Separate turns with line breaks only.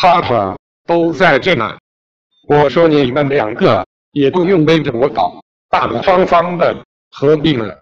哈哈，都在这呢。我说你们两个也不用背着我搞，大大方方的合并了。